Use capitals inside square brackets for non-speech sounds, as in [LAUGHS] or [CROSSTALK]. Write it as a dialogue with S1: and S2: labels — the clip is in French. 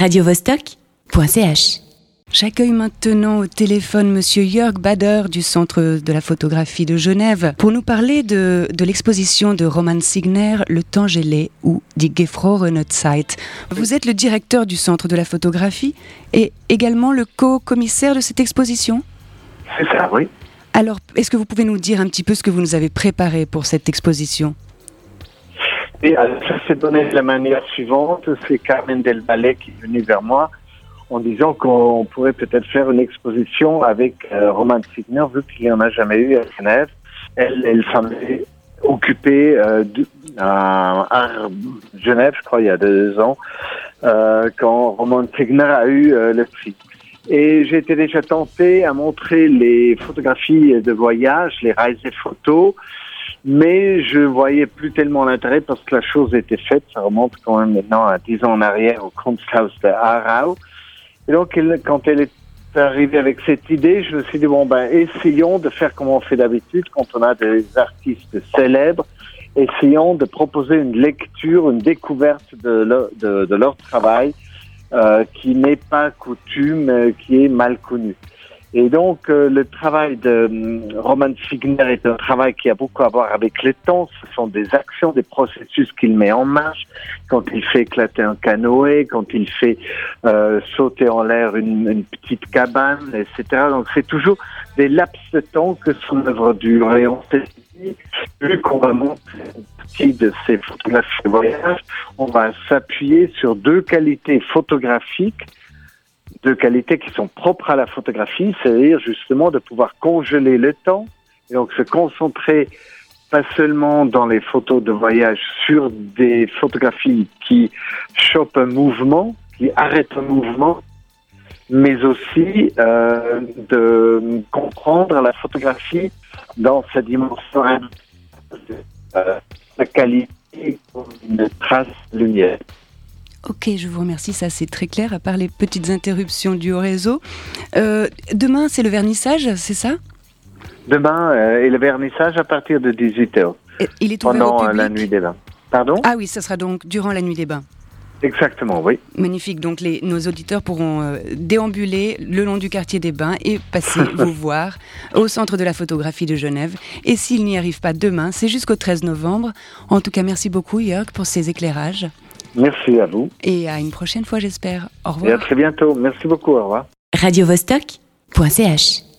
S1: radiovostok.ch. J'accueille maintenant au téléphone Monsieur Jörg Bader du Centre de la photographie de Genève pour nous parler de, de l'exposition de Roman Signer, Le temps gelé ou Die gefrorene Zeit. Vous êtes le directeur du Centre de la photographie et également le co-commissaire de cette exposition?
S2: C'est ça, oui.
S1: Alors, est-ce que vous pouvez nous dire un petit peu ce que vous nous avez préparé pour cette exposition?
S2: Et ça s'est donné de la manière suivante. C'est Carmen Del Valle qui est venue vers moi en disant qu'on pourrait peut-être faire une exposition avec euh, Roman Signer, vu qu'il n'y en a jamais eu à Genève. Elle, elle est occupée euh, de- à, Genève, je crois, il y a deux ans, euh, quand Roman Signer a eu euh, le prix. Et été déjà tenté à montrer les photographies de voyage, les et photos, mais je voyais plus tellement l'intérêt parce que la chose était faite. Ça remonte quand même maintenant à dix ans en arrière au Kunsthaus de Aarau. Et donc, quand elle est arrivée avec cette idée, je me suis dit, bon, ben, essayons de faire comme on fait d'habitude quand on a des artistes célèbres. Essayons de proposer une lecture, une découverte de leur, de, de leur travail euh, qui n'est pas coutume, euh, qui est mal connu. Et donc, euh, le travail de hum, Roman Signer est un travail qui a beaucoup à voir avec le temps. Ce sont des actions, des processus qu'il met en marche quand il fait éclater un canoë, quand il fait euh, sauter en l'air une, une petite cabane, etc. Donc, c'est toujours des laps de temps que son œuvre dure. Et on s'est vu qu'on va montrer de ces photographies de voyage, on va s'appuyer sur deux qualités photographiques deux qualités qui sont propres à la photographie, c'est-à-dire justement de pouvoir congeler le temps et donc se concentrer pas seulement dans les photos de voyage sur des photographies qui chopent un mouvement, qui arrêtent un mouvement, mais aussi euh, de comprendre la photographie dans sa dimension euh, la qualité une trace lumière.
S1: Ok, je vous remercie, ça c'est très clair, à part les petites interruptions au réseau. Euh, demain, c'est le vernissage, c'est ça?
S2: Demain euh, et le vernissage à partir de 18h,
S1: Et Il est ouvert au
S2: pendant euh,
S1: public?
S2: la nuit des bains. Pardon?
S1: Ah oui, ça sera donc durant la nuit des bains.
S2: Exactement, oui.
S1: Magnifique, donc les, nos auditeurs pourront euh, déambuler le long du quartier des bains et passer [LAUGHS] vous voir au centre de la photographie de Genève. Et s'ils n'y arrivent pas demain, c'est jusqu'au 13 novembre. En tout cas, merci beaucoup Jörg pour ces éclairages
S2: Merci à vous
S1: et à une prochaine fois j'espère. Au
S2: et à
S1: revoir.
S2: très bientôt. Merci beaucoup. Au revoir.
S1: radiovostok.ch